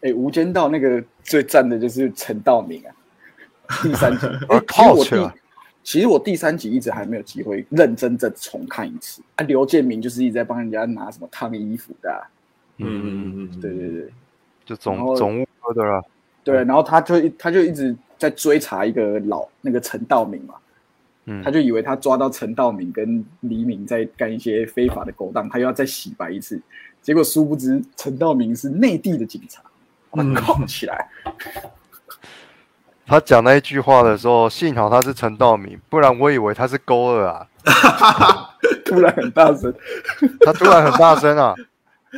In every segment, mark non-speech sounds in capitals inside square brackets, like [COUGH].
哎，《无间道》那个最赞的就是陈道明啊，[LAUGHS] 第三集。我靠我第，其实我第三集一直还没有机会认真再重看一次啊。刘建明就是一直在帮人家拿什么烫衣服的。嗯嗯嗯，对对对，就总总务科的啦。对，然后他就他就一直在追查一个老那个陈道明嘛。嗯，他就以为他抓到陈道明跟黎明在干一些非法的勾当，他又要再洗白一次。结果殊不知陈道明是内地的警察，把他铐起来。[LAUGHS] 他讲那一句话的时候，幸好他是陈道明，不然我以为他是勾二啊。[LAUGHS] 突然很大声，[LAUGHS] 他突然很大声啊！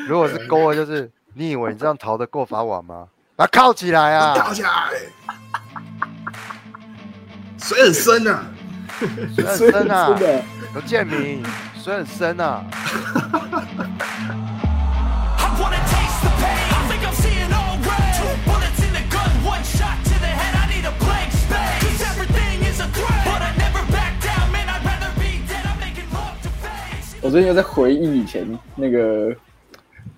如果是勾二，就是你以为你这样逃得过法网吗？把他铐起来啊！铐起来！水很深啊！水很深啊！有建明，水很深啊！我最近又在回忆以前那个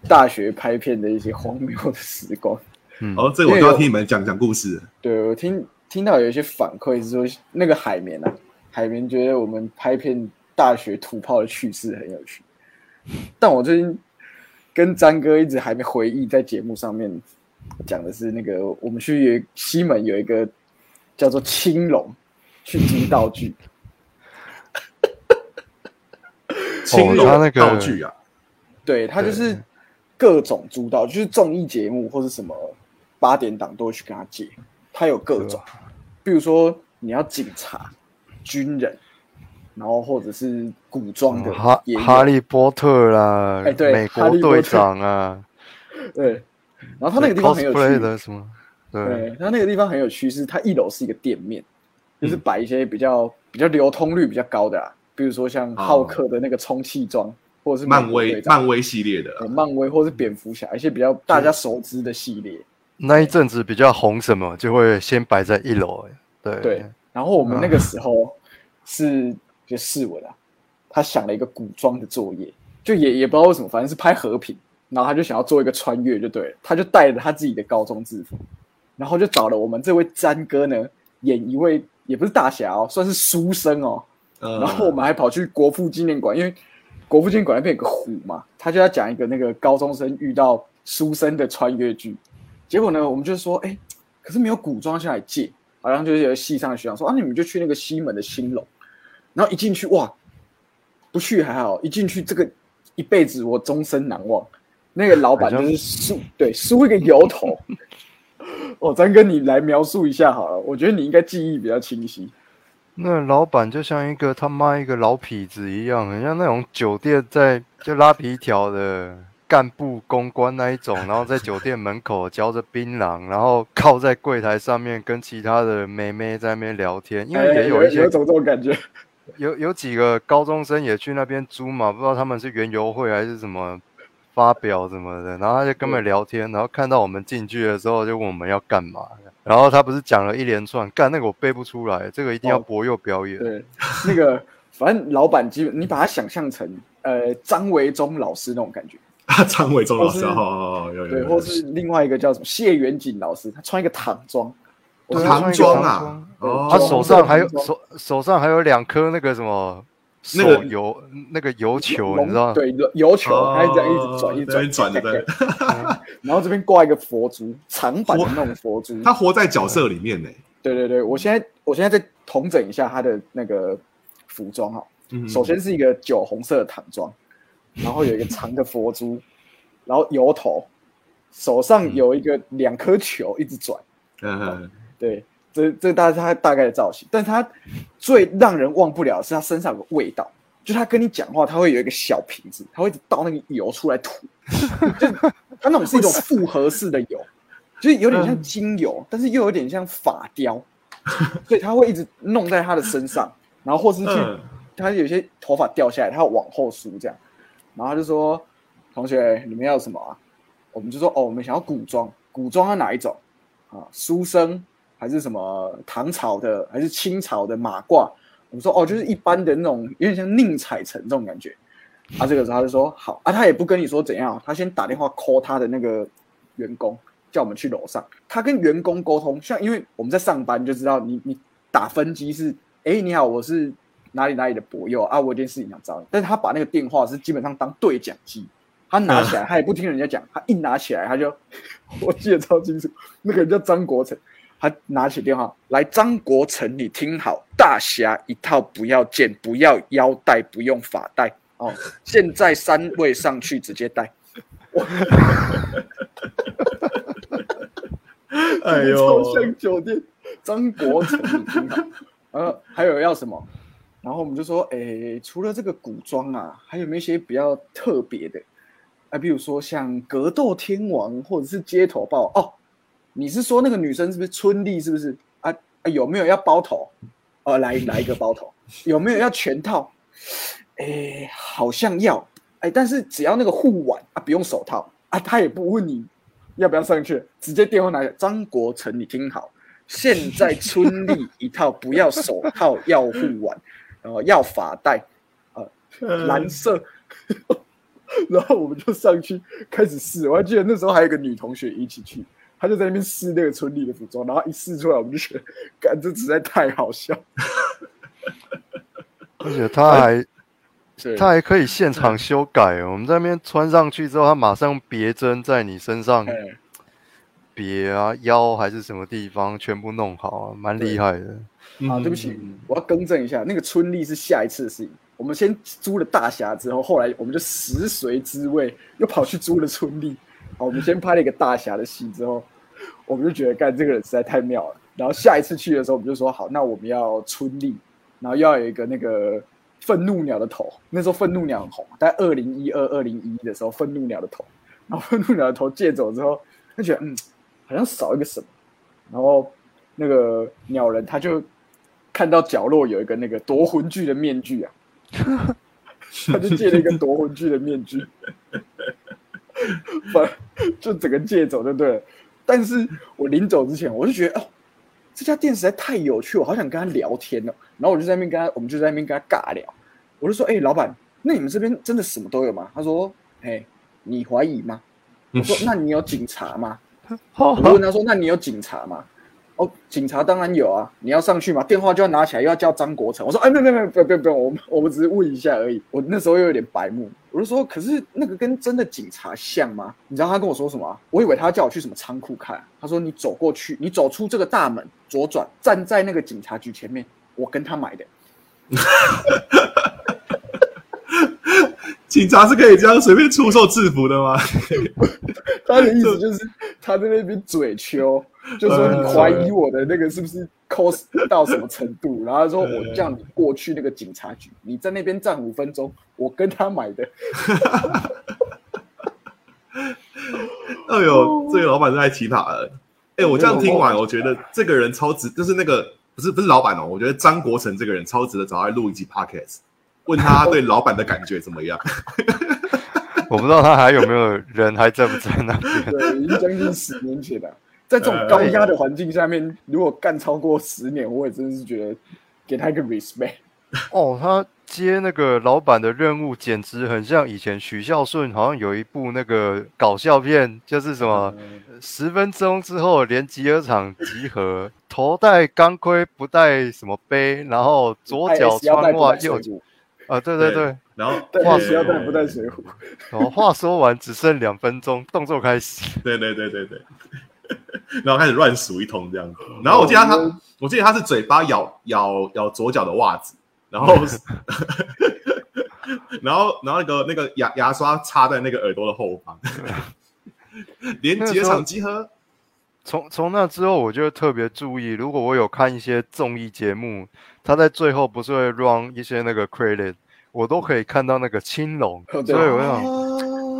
大学拍片的一些荒谬的时光。嗯，哦，这我都要听你们讲讲故事。对，我听听到有一些反馈是说，那个海绵啊，海绵觉得我们拍片大学土炮的趣事很有趣。但我最近跟詹哥一直还没回忆，在节目上面讲的是那个我们去西门有一个叫做青龙去租道具。青龙那个道具啊，对他就是各种租道，就是综艺节目或是什么八点档都会去跟他借。他有各种，比如说你要警察、军人，然后或者是古装的哈哈利波特啦，哎对，美国队长啊，[LAUGHS] 对。然后他那个地方很有趣的什么？对，他那个地方很有趣，是他一楼是一个店面，就是摆一些比较比较流通率比较高的。比如说像浩克的那个充气装，或者是漫威漫威系列的，漫威或是蝙蝠侠一些比较大家熟知的系列。那一阵子比较红什么，就会先摆在一楼。对对。然后我们那个时候 [LAUGHS] 是就试文啊，他想了一个古装的作业，就也也不知道为什么，反正是拍和平，然后他就想要做一个穿越，就对了。他就带着他自己的高中制服，然后就找了我们这位詹哥呢，演一位也不是大侠哦，算是书生哦。然后我们还跑去国父纪念馆，因为国父纪念馆那边有个湖嘛，他就要讲一个那个高中生遇到书生的穿越剧。结果呢，我们就说，哎，可是没有古装下来借，好像就是有戏上的学长说，啊，你们就去那个西门的新楼。然后一进去，哇，不去还好，一进去这个一辈子我终身难忘。那个老板就是梳，对，梳一个油头。[LAUGHS] 哦，咱跟你来描述一下好了，我觉得你应该记忆比较清晰。那老板就像一个他妈一个老痞子一样，很像那种酒店在就拉皮条的干部公关那一种，然后在酒店门口嚼着槟榔，然后靠在柜台上面跟其他的妹妹在那边聊天，因为也有一些有种这种感觉，有有几个高中生也去那边租嘛，不知道他们是园游会还是什么发表什么的，然后他就跟我们聊天，然后看到我们进去的时候就问我们要干嘛。然后他不是讲了一连串，干那个我背不出来，这个一定要博佑表演。对，那个反正老板基本你把他想象成呃张维忠老师那种感觉。啊，[LAUGHS] 张维忠老师，哦，有有。对，或是另外一个叫什么谢远景老师，他穿一个唐装。唐装啊，他手上还有手手上还有两颗那个什么。那个油那个油球，你知道吗？对，油球，它这样一直转，一直转的。然后这边挂一个佛珠，长版的那种佛珠。他活在角色里面呢。对对对，我现在我现在再统整一下他的那个服装哈。首先是一个酒红色的唐装，然后有一个长的佛珠，然后油头，手上有一个两颗球一直转。嗯，对。这这大概是他大概的造型，但是他最让人忘不了是他身上有个味道，就他跟你讲话，他会有一个小瓶子，他会倒那个油出来吐，就他那种是一种 [LAUGHS] 复合式的油，就是有点像精油，但是又有点像发雕，所以他会一直弄在他的身上，然后或是去他有些头发掉下来，他要往后梳这样，然后他就说：“同学，你们要什么啊？”我们就说：“哦，我们想要古装，古装要哪一种啊？书生。”还是什么唐朝的，还是清朝的马褂？我们说哦，就是一般的那种，有点像宁采臣这种感觉。啊，这个时候他就说好啊，他也不跟你说怎样，他先打电话 call 他的那个员工，叫我们去楼上。他跟员工沟通，像因为我们在上班就知道，你你打分机是，哎，你好，我是哪里哪里的博友啊，我有件事情想找你。但是他把那个电话是基本上当对讲机，他拿起来 [LAUGHS] 他也不听人家讲，他一拿起来他就，[LAUGHS] 我记得超清楚，那个人叫张国成，他拿起电话来，张国成，你听好，大侠一套不要剑，不要腰带，不用发带哦，现在三位上去直接带。[LAUGHS] 哎呦超像酒店，张国成，你听好。呃，还有要什么？然后我们就说，诶，除了这个古装啊，还有没有一些比较特别的？啊，比如说像格斗天王，或者是街头豹哦。你是说那个女生是不是春丽？是不是啊？啊有没有要包头？呃，来来一个包头，有没有要全套？诶，好像要。哎，但是只要那个护腕啊，不用手套啊，他也不问你要不要上去，直接电话拿来。张国成，你听好，现在春丽一套，不要手套，要护腕，然 [LAUGHS] 后要发带，呃，蓝色。[LAUGHS] 然后我们就上去开始试，我还记得那时候还有个女同学一起去，她就在那边试那个春丽的服装，然后一试出来，我们就觉得，干这实在太好笑。[LAUGHS] 而且他还。他还可以现场修改哦！我们在那边穿上去之后，他马上别针在你身上别啊腰还是什么地方全部弄好啊，蛮厉害的。啊，对不起，我要更正一下，那个春丽是下一次的事情。我们先租了大侠之后，后来我们就食髓知味，又跑去租了春丽。好，我们先拍了一个大侠的戏之后，我们就觉得干这个人实在太妙了。然后下一次去的时候，我们就说好，那我们要春丽，然后要有一个那个。愤怒鸟的头，那时候愤怒鸟很红，在二零一二、二零一一的时候，愤怒鸟的头，然后愤怒鸟的头借走之后，他觉得嗯，好像少一个什么，然后那个鸟人他就看到角落有一个那个夺魂锯的面具啊，[LAUGHS] 他就借了一个夺魂锯的面具，[LAUGHS] 把就整个借走就对了。但是我临走之前，我就觉得哦。这家店实在太有趣，我好想跟他聊天哦。然后我就在那边跟他，我们就在那边跟他尬聊。我就说：“哎，老板，那你们这边真的什么都有吗？”他说：“哎，你怀疑吗？”我说：“那你有警察吗？” [LAUGHS] 我问他说：“那你有警察吗？”哦，警察当然有啊！你要上去吗？电话就要拿起来，又要叫张国成。我说：“哎，没有没有没有，不不不，我们我们只是问一下而已。”我那时候又有点白目，我就说：“可是那个跟真的警察像吗？”你知道他跟我说什么？我以为他叫我去什么仓库看。他说：“你走过去，你走出这个大门，左转，站在那个警察局前面，我跟他买的。[LAUGHS] ”警察是可以这样随便出售制服的吗？[LAUGHS] 他的意思就是他在那边嘴秋。[LAUGHS] 就说你怀疑我的那个是不是 cos 到什么程度？[LAUGHS] 然后说我叫你过去那个警察局，你在那边站五分钟，我跟他买的。哎呦，这个老板太奇葩了！哎，我这样听完，我觉得这个人超值，就是那个不是不是老板哦，我觉得张国成这个人超值得找他录一集 podcast，问他对老板的感觉怎么样。[LAUGHS] 我不知道他还有没有人还在不在那边？对，已经将近十年前了。[LAUGHS] 在这种高压的环境下面，如果干超过十年，我也真的是觉得给他一个 respect。[LAUGHS] 哦，他接那个老板的任务，简直很像以前许孝顺好像有一部那个搞笑片，就是什么十分钟之后连集合场集合，头戴钢盔不戴什么杯，然后左脚穿袜右啊，对对对，然后 [LAUGHS] 话说带不带水壶，然后话说完只剩两分钟，动作开始，对对对对对。[LAUGHS] 然后开始乱数一通这样子，然后我记得他，我记得他是嘴巴咬咬咬左脚的袜子，然后，[LAUGHS] 然后然后那个那个牙牙刷插在那个耳朵的后方，连接场集合。从从那之后，我就特别注意，如果我有看一些综艺节目，他在最后不是会 run 一些那个 credit，我都可以看到那个青龙，所以我想。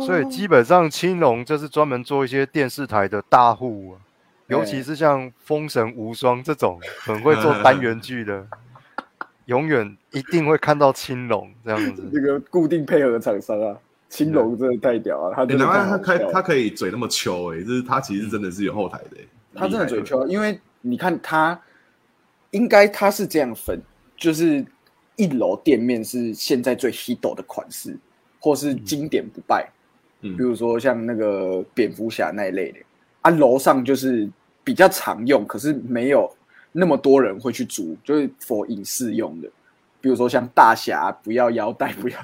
所以基本上青龙就是专门做一些电视台的大户，尤其是像《封神无双》这种很会做单元剧的，永远一定会看到青龙这样子。[LAUGHS] 这个固定配合的厂商啊，青龙真的太屌了。他难怪他开他可以嘴那么秋哎，就是他其实真的是有后台的。他真的嘴秋，因为你看他应该他是这样分，就是一楼店面是现在最 hit 的款式，或是经典不败。比如说像那个蝙蝠侠那一类的啊，楼上就是比较常用，可是没有那么多人会去租，就是 for 影视用的，比如说像大侠不要腰带不要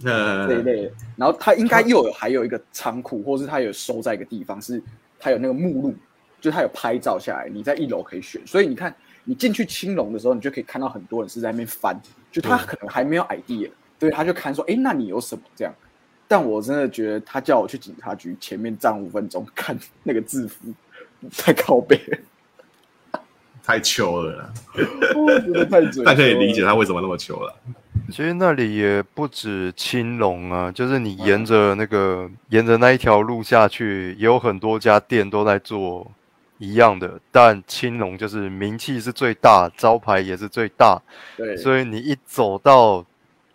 剑这一呃，类的。然后他应该又有还有一个仓库，或是他有收在一个地方，是他有那个目录，就他有拍照下来，你在一楼可以选。所以你看，你进去青龙的时候，你就可以看到很多人是在那边翻，就他可能还没有 idea，对，他就看说，哎，那你有什么这样？但我真的觉得他叫我去警察局前面站五分钟看那个制服，太靠背了，太糗了啦，我真的太。但可以理解他为什么那么糗了。其实那里也不止青龙啊，就是你沿着那个、沿着那一条路下去，也有很多家店都在做一样的，但青龙就是名气是最大，招牌也是最大，对，所以你一走到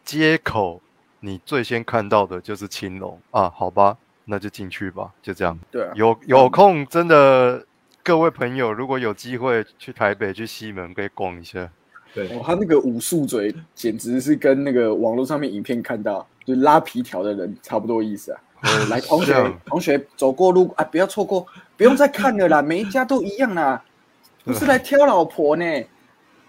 街口，你最先看到的就是青龙啊，好吧，那就进去吧，就这样。对啊，有有空真的，各位朋友如果有机会去台北去西门，可以逛一下。对哦，他那个武术嘴简直是跟那个网络上面影片看到就拉皮条的人差不多意思啊。来，同学，同学走过路啊，不要错过，不用再看了啦，每一家都一样啦，不是来挑老婆呢。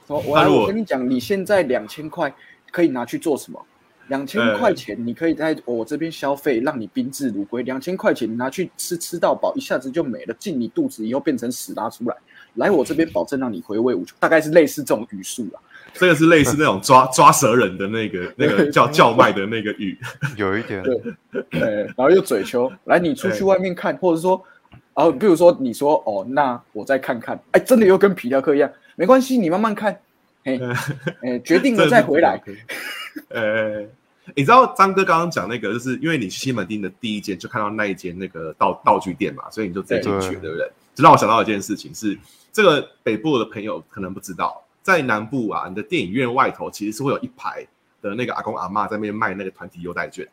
我我来，我跟你讲，你现在两千块可以拿去做什么？两千块钱你可以在我这边消费，让你宾至如归。两千块钱你拿去吃吃到饱，一下子就没了，进你肚子以后变成屎拉出来。来我这边保证让你回味无穷，大概是类似这种语速啦。这个是类似那种抓 [LAUGHS] 抓蛇人的那个那个叫叫卖的那个语，[LAUGHS] 有一点，对对，然后又嘴求，来你出去外面看，或者说，然后比如说你说哦，那我再看看，哎，真的又跟皮条客一样，没关系，你慢慢看，哎哎，决定了再回来。[LAUGHS] 呃，你知道张哥刚刚讲那个，就是因为你去西门町的第一间就看到那一间那个道道具店嘛，所以你就直接进去对不对？这让我想到一件事情是，这个北部的朋友可能不知道，在南部啊，你的电影院外头其实是会有一排的那个阿公阿妈在那边卖那个团体优待券。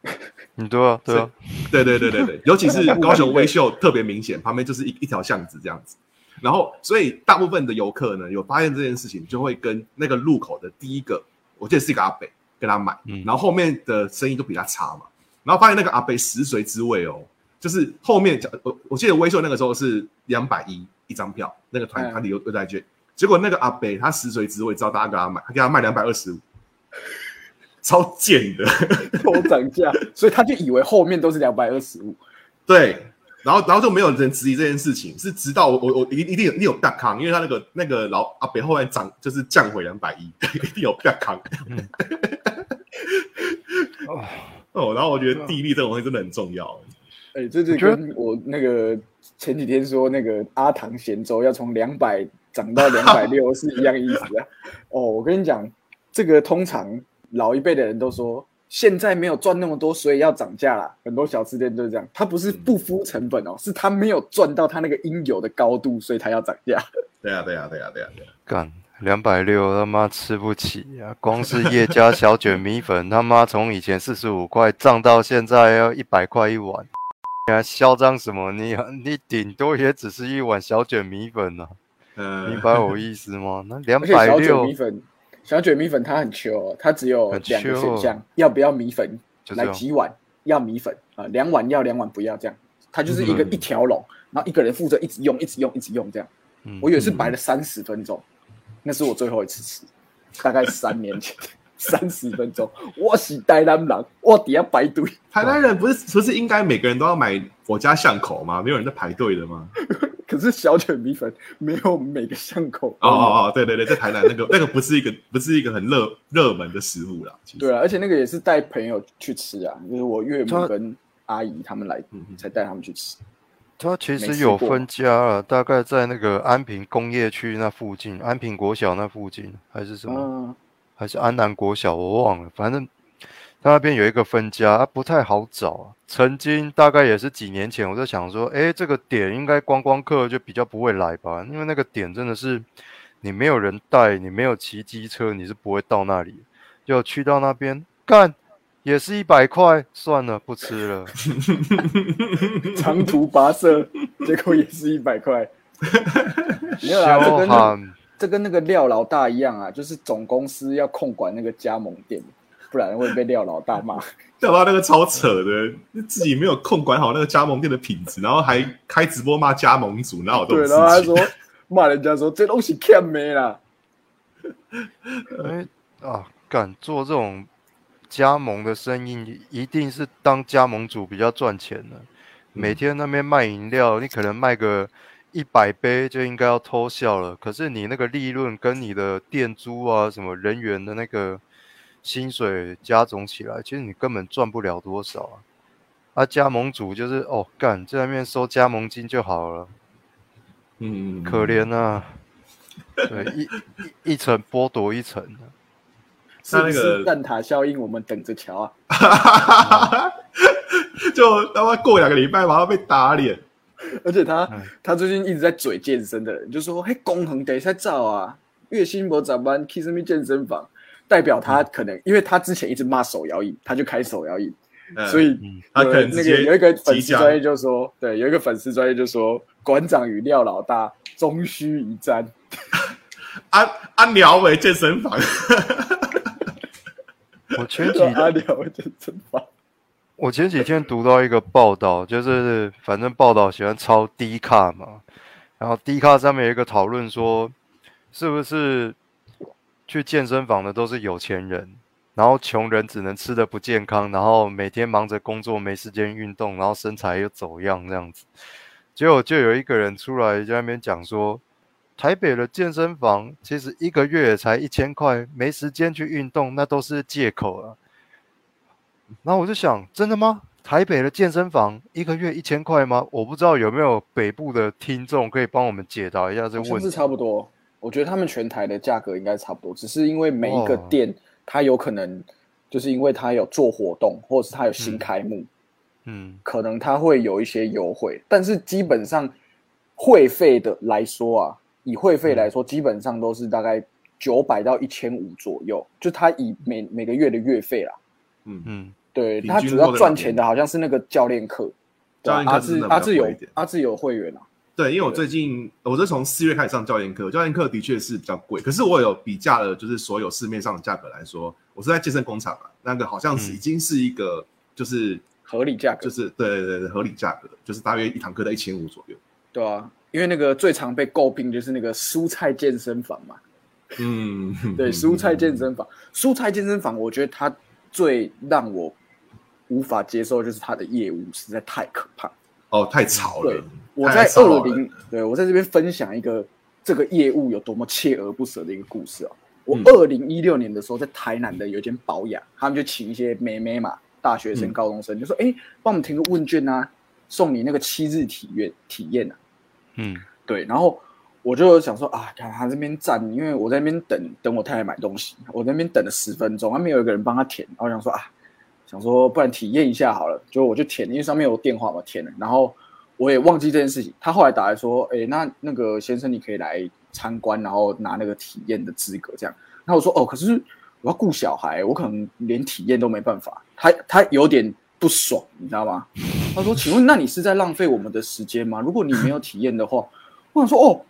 嗯，对啊，对啊，对对对对对，[LAUGHS] 尤其是高雄微秀特别明显，旁边就是一一条巷子这样子。然后，所以大部分的游客呢，有发现这件事情，就会跟那个路口的第一个，我记得是一个阿北，跟他买，嗯然后后面的生意都比他差嘛。然后发现那个阿北食髓知味哦，就是后面讲，我我记得微秀那个时候是两百一一张票，那个团嗯团体优优待券，结果那个阿北他实锤职位，知道大家给他买，他给他卖两百二十五，超贱的。[LAUGHS] 都涨价，所以他就以为后面都是两百二十五。对，然后然后就没有人质疑这件事情，是直到我我我一一定有一定有 back 康，因为他那个那个老阿北后来涨就是降回两百一，[LAUGHS] 一定有 back 康。[LAUGHS] 哦，然后我觉得地利这种东西真的很重要。哎，这就我觉得跟我那个前几天说那个阿唐咸粥要从两百涨到两百六是一样意思啊。哦，我跟你讲，这个通常老一辈的人都说，现在没有赚那么多，所以要涨价啦。很多小吃店都是这样，他不是不敷成本哦，是他没有赚到他那个应有的高度，所以他要涨价。[LAUGHS] 对啊，对啊，对啊，对啊，对啊。干两百六，他妈吃不起啊！光是叶家小卷米粉，他妈从以前四十五块涨到现在要一百块一碗，你还嚣张什么？你 [LAUGHS] 你顶多也只是一碗小卷米粉啊，嗯，明白我意思吗？那两百小卷六米粉，小卷米粉它很缺、哦，它只有很两个选项，要不要米粉，来几碗，要米粉啊，两碗要两碗不要这样，它就是一个嗯一条龙，然后一个人负责一直用，一直用，一直用这样。嗯我以为是摆了三十分钟，那是我最后一次吃，大概三年前，三十分钟，我是台南人，我底下排队，台南人不是不是应该每个人都要买我家巷口吗？没有人在排队的吗？[LAUGHS] 可是小卷米粉没有每个巷口。哦哦哦，对对对，在台南那个那个不是一个不是一个很热热门的食物啦。对啊，而且那个也是带朋友去吃啊，就是我岳母跟阿姨他们来才带他们去吃。它其没实有分家了，大概在那个安平工业区那附近，安平国小那附近，还是什么？嗯，还是安南国小，我忘了，反正他那边有一个分家，啊、不太好找啊。曾经大概也是几年前，我在想说，哎，这个点应该观光客就比较不会来吧，因为那个点真的是你没有人带，你没有骑机车，你是不会到那里。就去到那边干，也是一百块，算了，不吃了。[LAUGHS] 长途跋涉，结果也是一百块。[LAUGHS] 没有啦，这彪跟那悍，这跟那个廖老大一样啊，就是总公司要控管那个加盟店，不然会被廖老大骂。[LAUGHS] 廖老大那个超扯的，自己没有控管好那个加盟店的品质，然后还开直播骂加盟主，哪有这种对，事情？然后他说骂人家说这东西欠没啦。因为啊，敢做这种加盟的生意，一定是当加盟主比较赚钱的。每天那边卖饮料，你可能卖个一百杯就应该要偷笑了。可是你那个利润跟你的店租啊、什么人员的那个薪水加总起来，其实你根本赚不了多少啊。啊，加盟主就是哦，干在那边收加盟金就好了，嗯，可怜啊。对，一一一层剥夺一层啊。是不那那个是蛋挞效应？我们等着瞧啊！就他妈过两个礼拜马上被打脸。而且他嗯。他最近一直在嘴健身的人，就说：“嘿，工衡得在照啊，月薪博早班 Kiss Me 健身房，代表他可能因为他之前一直骂手摇椅，他就开手摇椅，嗯所以他可能那个有一个粉丝专业就说，对，有一个粉丝专业就说，馆长与廖老大终须一战。安安鸟为健身房，[LAUGHS] 我前几就阿廖健身房，我前几天读到一个报道，就是反正报道喜欢抄低卡嘛，然后低卡上面有一个讨论说，是不是去健身房的都是有钱人，然后穷人只能吃的不健康，然后每天忙着工作没时间运动，然后身材又走样这样子。结果就有一个人出来在那边讲说，台北的健身房其实一个月才一千块，没时间去运动，那都是借口啊。然后我就想，真的吗？台北的健身房一个月一千块吗？我不知道有没有北部的听众可以帮我们解答一下这个问题。差不多。我觉得他们全台的价格应该差不多，只是因为每一个哦店，它有可能就是因为它有做活动，或者是它有新开幕，嗯可能它会有一些优惠，但是基本上会费的来说啊，以会费来说，基本上都是大概九百到一千五左右，就它以每每个月的月费啦。嗯，嗯对，他主要赚钱的好像是那个教练课，教练课真的比较志阿志有阿志有会员啊，对，因为我最近我是从四月开始上教练课，教练课的确是比较贵，可是我有比价了，就是所有市面上的价格来说，我是在健身工厂啊，那个好像是嗯。已经是一个就是合理价格，就是对对对对合理价格，就是大约一堂课在一千五左右。对啊，因为那个最常被诟病就是那个蔬菜健身房嘛，嗯，对，[LAUGHS] 蔬菜健身房，蔬菜健身房，我觉得它最让我无法接受就是他的业务实在太可怕。哦，太吵对了。我在二零，对我在这边分享一个这个业务有多么锲而不舍的一个故事啊。我嗯二零一六年的时候，在台南的有一间保养，他们就请一些妹妹嘛，大学生、嗯高中生，就说：“哎，帮我们填个问卷啊，送你那个七日体验体验啊。”嗯对，然后我就想说啊，看他这边站，因为我在那边等等我太太买东西，我在那边等了十分钟，还没有一个人帮他填，然后我想说啊，想说不然体验一下好了，就我就填，因为上面有电话嘛，填了，然后我也忘记这件事情，他后来打来说，哎，那那个先生你可以来参观，然后拿那个体验的资格这样，然后我说哦，可是我要顾小孩，我可能连体验都没办法，他他有点不爽，你知道吗？他说：“请问，那你是在浪费我们的时间吗？如果你没有体验的话，我想说，哦，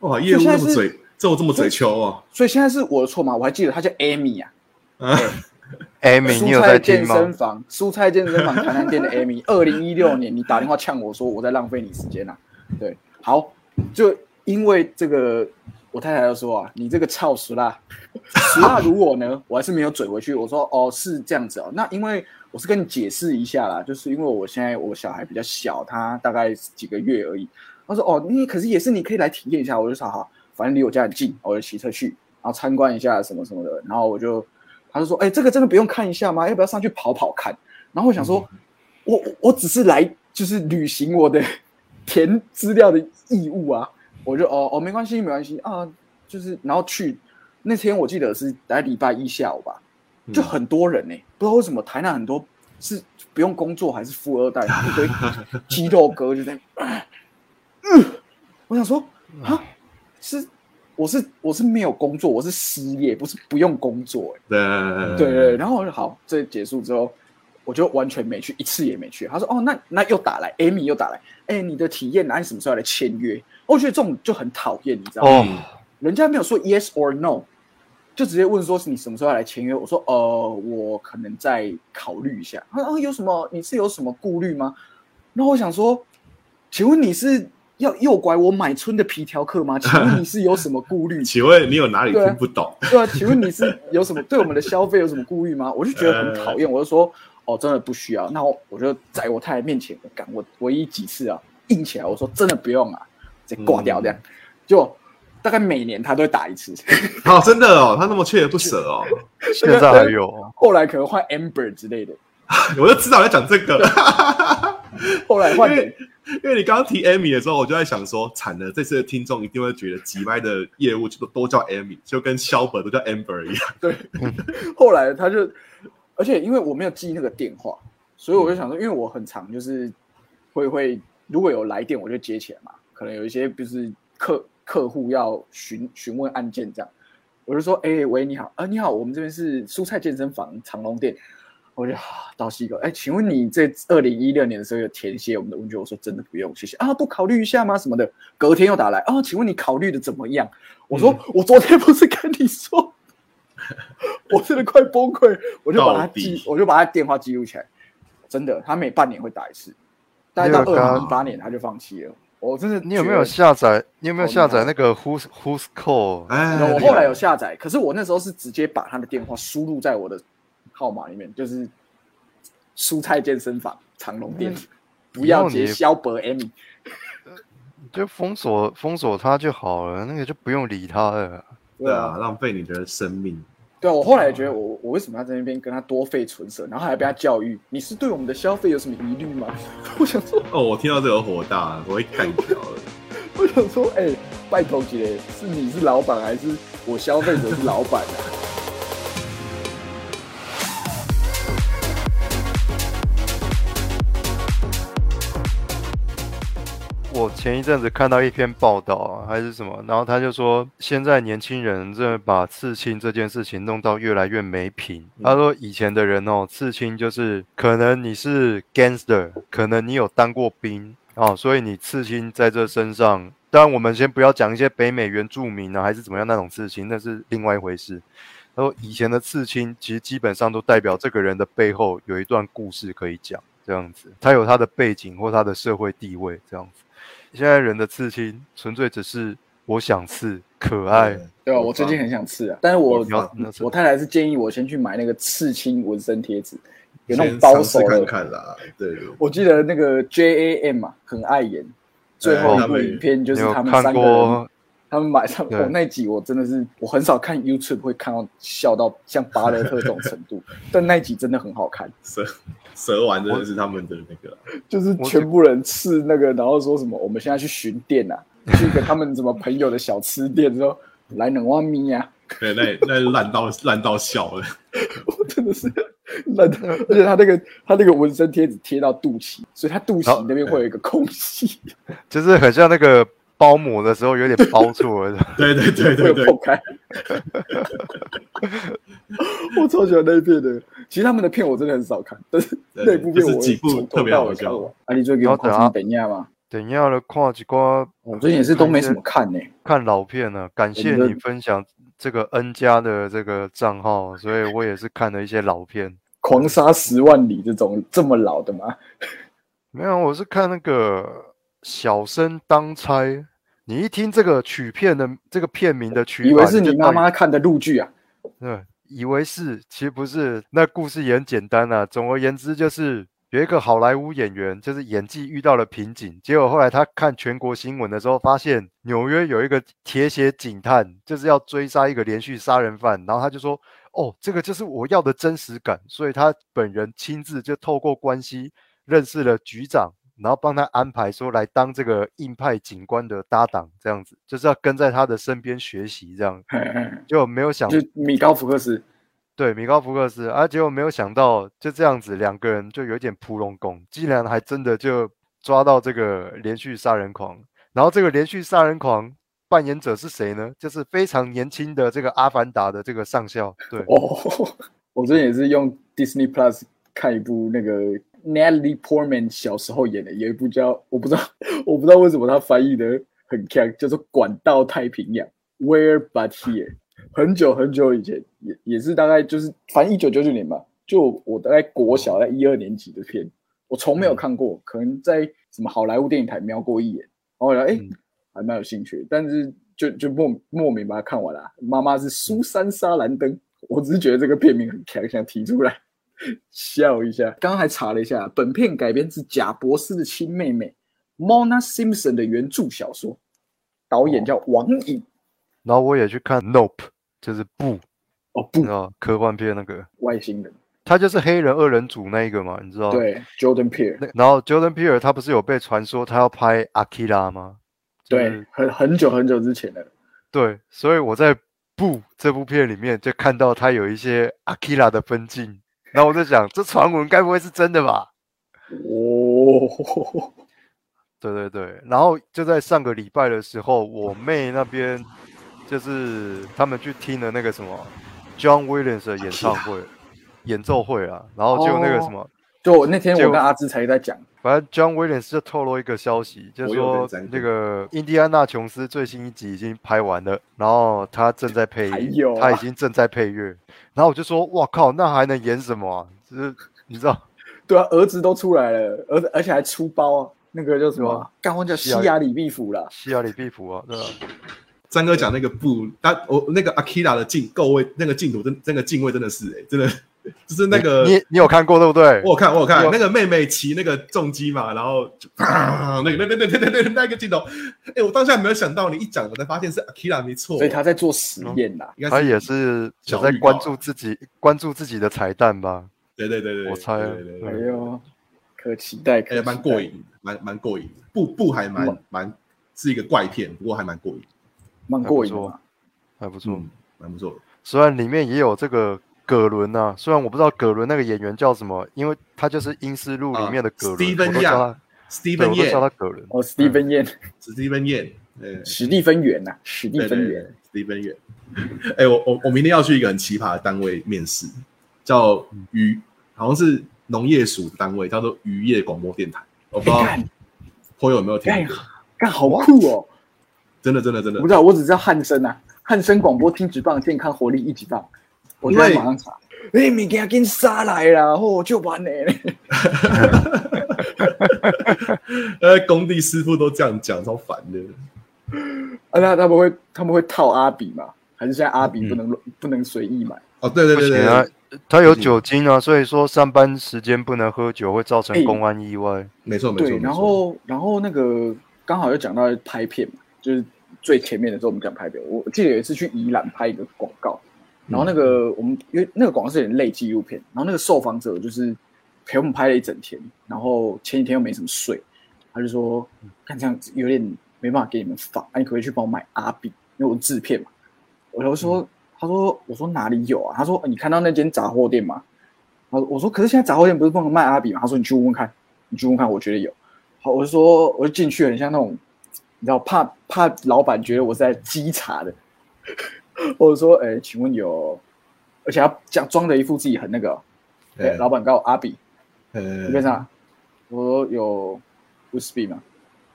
哇，业务这么嘴，这么这么嘴秋哦。所以现在是我的错吗？我还记得他叫 Amy 啊，啊，，Amy，你有蔬菜在健身？房，蔬菜健身房台南店的 Amy，[LAUGHS] 二零一六年你打电话呛我说我在浪费你时间啊，对，好，就因为这个，我太太就说啊，你这个操死啦，死辣如我呢，我还是没有嘴回去，我说哦是这样子哦，那因为我是跟你解释一下啦，就是因为我现在我小孩比较小，他大概几个月而已，他说哦你可是也是你可以来体验一下，我就说好，反正离我家很近，我就骑车去，然后参观一下什么什么的，然后我就他就说哎这个真的不用看一下吗？要不要上去跑跑看？然后我想说，我我我只是来就是履行我的填资料的义务啊，我就哦哦没关系没关系啊，就是然后去那天我记得是在礼拜一下午吧，就很多人呢、不知道为什么台南很多是不用工作还是富二代，一堆 [LAUGHS] 肌肉哥就在，嗯，我想说啊，是我是我是没有工作，我是失业，不是不用工作、欸，对对对，然后我就好，这结束之后，我就完全没去，一次也没去。他说：“哦，那那又打来，Amy 又打来，哎，你的体验，那你什么时候来签约？”我觉得这种就很讨厌，你知道吗？哦，人家没有说 yes or no，就直接问说是你什么时候要来签约？我说呃，我可能再考虑一下。他说啊，有什么？你是有什么顾虑吗？然后我想说，请问你是要诱拐我买春的皮条客吗？请问你是有什么顾虑？[LAUGHS] 请问你有哪里听不懂？对啊，请问你是有什么对我们的消费有什么顾虑吗？我就觉得很讨厌，我就说哦，真的不需要。那我我就在我太太面前，我敢我唯一几次啊硬起来，我说真的不用啊，直接挂掉这样。就大概每年他都会打一次，哦，真的哦，他那么锲而不舍哦，现在还有，后来可能换 Amber 之类的，[LAUGHS] 我就知道要讲这个。[LAUGHS] 后来换因为因为你刚刚提 Amy 的时候，我就在想说，惨了，这次的听众一定会觉得吉麦的业务就都都叫 Amy，就跟肖本都叫 Amber 一样。[LAUGHS] 对，后来他就，而且因为我没有记那个电话，所以我就想说，因为我很常就是会会如果有来电我就接起来嘛，可能有一些就是客客户要询询问案件这样，我就说，哎、喂，你好，啊，你好，我们这边是蔬菜健身房长隆店。我就啊倒吸一口，哎，请问你这二零一六年的时候有填写我们的问卷？我说真的不用，谢谢啊，不考虑一下吗？什么的。隔天又打来啊，请问你考虑的怎么样？我说、我昨天不是跟你说，[LAUGHS] 我真的快崩溃，我就把他记，我就把他电话记录起来。真的，他每半年会打一次，大概到二零一八年他就放弃了。我真的你有没有下载？你有没有下载那个 Who's Who's Call？哎，我后来有下载，可是我那时候是直接把他的电话输入在我的号码里面，就是蔬菜健身房长隆店，不要接肖博 Amy。[LAUGHS] 就封锁封锁他就好了，那个就不用理他了。对啊，浪费你的生命。对啊，我后来觉得我我为什么要在那边跟他多费唇舌，然后还被他教育，你是对我们的消费有什么疑虑吗？[LAUGHS] 我想说，哦，我听到这个火大，我会干掉了。[LAUGHS] 我想说，哎、拜托姐，是你是老板还是我消费者是老板啊？前一阵子看到一篇报道啊，还是什么，然后他就说，现在年轻人真的把刺青这件事情弄到越来越没品。他说以前的人哦，刺青就是可能你是 gangster，可能你有当过兵哦，所以你刺青在这身上。当然，我们先不要讲一些北美原住民啊，还是怎么样那种刺青，那是另外一回事。他说以前的刺青其实基本上都代表这个人的背后有一段故事可以讲，这样子，他有他的背景或他的社会地位这样子。现在人的刺青纯粹只是我想刺，可爱。对啊，我最近很想刺啊，但是我我太太是建议我先去买那个刺青纹身贴纸，有那种先包手尝试看。看啦。对对，我记得那个 J A M 啊，很爱演。最后一部影片就是他们三个人，他们买上对我那集我真的是我很少看 YouTube 会看到笑到像巴勒特这种程度，[LAUGHS] 但那集真的很好看，蛇蛇丸真的是他们的那个啦。就是全部人吃那个，然后说什么我们现在去巡店啊，[LAUGHS] 去一个他们什么朋友的小吃店，说来冷蛙米呀，对，那那烂到烂到笑了。[LAUGHS] 我真的是烂的，而且他那个他那个纹身贴纸贴到肚脐，所以他肚脐那边会有一个空隙，[LAUGHS] 就是很像那个包膜的时候有点包错了。[LAUGHS] 对对对对对会破，开。[LAUGHS] 我超喜欢那一片的，其实他们的片我真的很少看，但是那部片我就是几部特别到好笑。啊，你最近有看什么等一下吗？等一下了，看几瓜我最近也是都没什么看呢、看老片呢、感谢你分享这个 N 加的这个账号，所以我也是看了一些老片。狂杀十万里这种这么老的吗？没有，我是看那个《小生当差》。你一听这个曲片的这个片名的曲，以为是你妈妈看的录剧啊？对，以为是，其实不是。那故事也很简单啊。总而言之，就是有一个好莱坞演员，就是演技遇到了瓶颈，结果后来他看全国新闻的时候，发现纽约有一个铁血警探，就是要追杀一个连续杀人犯，然后他就说：“哦，这个就是我要的真实感。”所以他本人亲自就透过关系认识了局长。然后帮他安排说来当这个硬派警官的搭档，这样子就是要跟在他的身边学习，这样就没有想就米高福克斯，对，米高福克斯，啊，结果没有想到就这样子，两个人就有点扑龙宫，竟然还真的就抓到这个连续杀人狂。然后这个连续杀人狂扮演者是谁呢？就是非常年轻的这个阿凡达的这个上校。对，哦，[LAUGHS] 我最近也是用 Disney Plus 看一部那个 Natalie Portman 小时候演的，有一部叫我不知道 [LAUGHS] 我不知道为什么他翻译的很强，叫做《管道太平洋》（Where But Here），很久很久以前，也也是大概就是反正一九九九年吧，就我大概国小在一二年级的片，我从没有看过，可能在什么好莱坞电影台瞄过一眼，然后哎、嗯。还蛮有兴趣，但是就就莫莫名把它看完了。妈妈是苏珊莎兰登，我只是觉得这个片名很强，想提出来 [LAUGHS] 笑一下。刚刚还查了一下，本片改编自贾博士的亲妹妹 Mona Simpson 的原著小说，导演叫王颖。然后我也去看 Nope，就是不，哦不你知，道科幻片那个，外星人，他就是黑人二人组那一个嘛，你知道？。对，Jordan Peele，然后 Jordan Peele 他不是有被传说他要拍 Akira 吗？就是对，很很久很久之前的。对，所以我在《不》这部片里面就看到他有一些 Akira 的分镜，然后我在想，这传闻该不会是真的吧？哦，[LAUGHS] 对对对，然后就在上个礼拜的时候，我妹那边就是他们去听了那个什么 John Williams 的演唱会、演奏会啊，然后就那个什么，就我那天就我跟阿芝才在讲，反正 John Williams 就透露一个消息，就是说那个印第安纳琼斯最新一集已经拍完了，然后他正在配还有。啊他已经正在配乐，然后我就说，哇靠，那还能演什么啊？就是你知道，对啊，儿子都出来了，儿子而且还出包啊，那个叫什么？对啊？干忘叫西雅里。毕福了，西亚里毕福啊，对吧？三哥讲那个布，他我那个 Akira 的镜构位，那个镜头真那个镜位真的是哎、真的 [LAUGHS] 就是那个你你你有看过对不对？我有看我有看那个妹妹骑那个重机嘛，然后就啪那个那那那那那那那个镜头，哎、我当下没有想到，你一讲我才发现是 Akira 没错，所以他在做实验啦。应该他也是想在关注自己关注自己的彩蛋吧？对对对对，我猜对对对对，哎呦，可期待，可哎、期待蛮过瘾，蛮蛮过瘾，不不还蛮嗯蛮是一个怪片，不过还蛮过瘾，蛮过瘾的嘛。还不错。嗯，蛮不错的。虽然里面也有这个葛伦呐、虽然我不知道葛伦那个演员叫什么，因为他就是《英斯路》里面的葛伦我都叫他，对 Steven 我都叫他 Yan，葛伦。哦，[LAUGHS] 史蒂芬燕，Steven Yan，呃，史蒂芬元呐，史蒂芬元。，Steven Yan。哎、我我我明天要去一个很奇葩的单位面试，叫渔，好像是农业署的单位，叫做渔业广播电台。我不知道朋友有没有听干好酷哦！真的真的真的我不知道，我只知道汉声啊，汉声广播听直棒，健康活力一级棒。我就在马上查。哎，物件紧杀来啦，哦，就完了。[LAUGHS] 呃，工地师傅都这样讲，超烦的。啊，那他们会他们会套阿比吗？还是现在阿比不能、不能随意买？哦，对对不对对啊，，他有酒精啊，所以说上班时间不能喝酒，会造成哎公安意外。没错没错。对，没错然后然后那个刚好又讲到拍片嘛，就是最前面的时候我们讲拍片，我记得有一次去宜兰拍一个广告，然后那个我们因为那个广告是有点类纪录片，然后那个受访者就是陪我们拍了一整天，然后前几天又没什么睡，他就说看这样子有点没办法给你们放，啊，你可不可以去帮我买阿比，因为我制片嘛，我就说。他说：“我说哪里有啊？”他说：“你看到那间杂货店吗？”他说：“我说可是现在杂货店不是不能卖阿比吗？”他说：“你去问问看，你去问问看，我觉得有。”好，我就说，我就进去，很像那种，你知道，怕怕老板觉得我是在稽查的。[LAUGHS] 我就说：“哎、请问有？”而且他讲装的一副自己很那个哦，哎、对老板告我阿比，呃你干啥？我说有 USB 吗？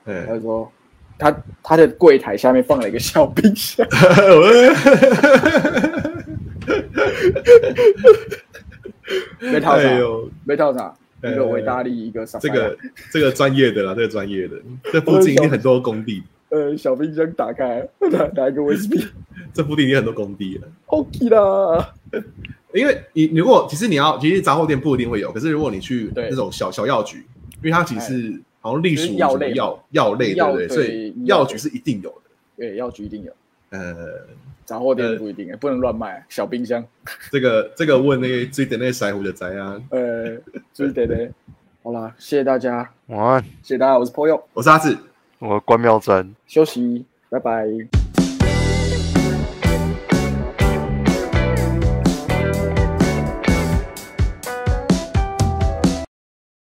他呃就说他他的柜台下面放了一个小冰箱。没套啥？没套啥？一个呃维大利，一个啥？这个这个专业的啦，这个专业的，这附近一定很多工地，[LAUGHS] 呃，小冰箱打开，拿拿一个 USB，这附近一定很多工地了。OK 啦。[LAUGHS] 因为你如果其实你要，其实杂货店不一定会有，可是如果你去对那种小小药局，因为它其实是好像隶属药类药药类，对不对？所以药药局是一定有的。对，药局一定有，呃，杂货店不一定，不能乱卖。小冰箱，[LAUGHS] 这个这个问那个追的那个腮胡的宅啊，呃，就是对对。好啦，谢谢大家，晚安，谢谢大家，我是 p o y o 我是阿志。我关妙珍。休息，拜拜。